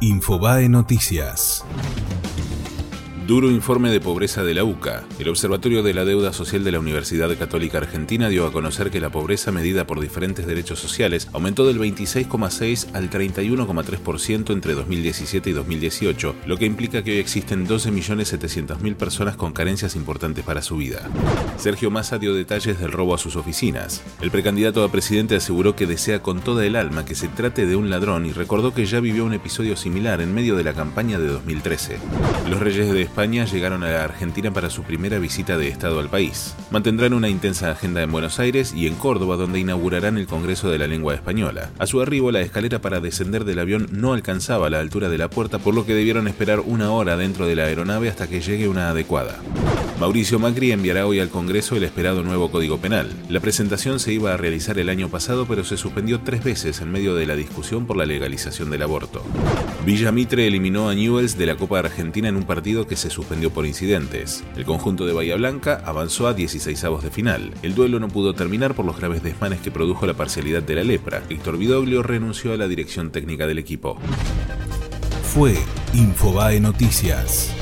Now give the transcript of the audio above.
Infobae Noticias. Duro informe de pobreza de la UCA. El Observatorio de la Deuda Social de la Universidad Católica Argentina dio a conocer que la pobreza medida por diferentes derechos sociales aumentó del 26,6 al 31,3% entre 2017 y 2018, lo que implica que hoy existen 12.700.000 personas con carencias importantes para su vida. Sergio Massa dio detalles del robo a sus oficinas. El precandidato a presidente aseguró que desea con toda el alma que se trate de un ladrón y recordó que ya vivió un episodio similar en medio de la campaña de 2013. Los Reyes de España llegaron a la Argentina para su primera visita de Estado al país. Mantendrán una intensa agenda en Buenos Aires y en Córdoba, donde inaugurarán el Congreso de la Lengua Española. A su arribo, la escalera para descender del avión no alcanzaba la altura de la puerta, por lo que debieron esperar una hora dentro de la aeronave hasta que llegue una adecuada. Mauricio Macri enviará hoy al Congreso el esperado nuevo Código Penal. La presentación se iba a realizar el año pasado, pero se suspendió tres veces en medio de la discusión por la legalización del aborto. Villa Mitre eliminó a Newells de la Copa Argentina en un partido que se suspendió por incidentes. El conjunto de Bahía Blanca avanzó a 16 avos de final. El duelo no pudo terminar por los graves desmanes que produjo la parcialidad de la lepra. Víctor Vidoglio renunció a la dirección técnica del equipo. Fue Infobae Noticias.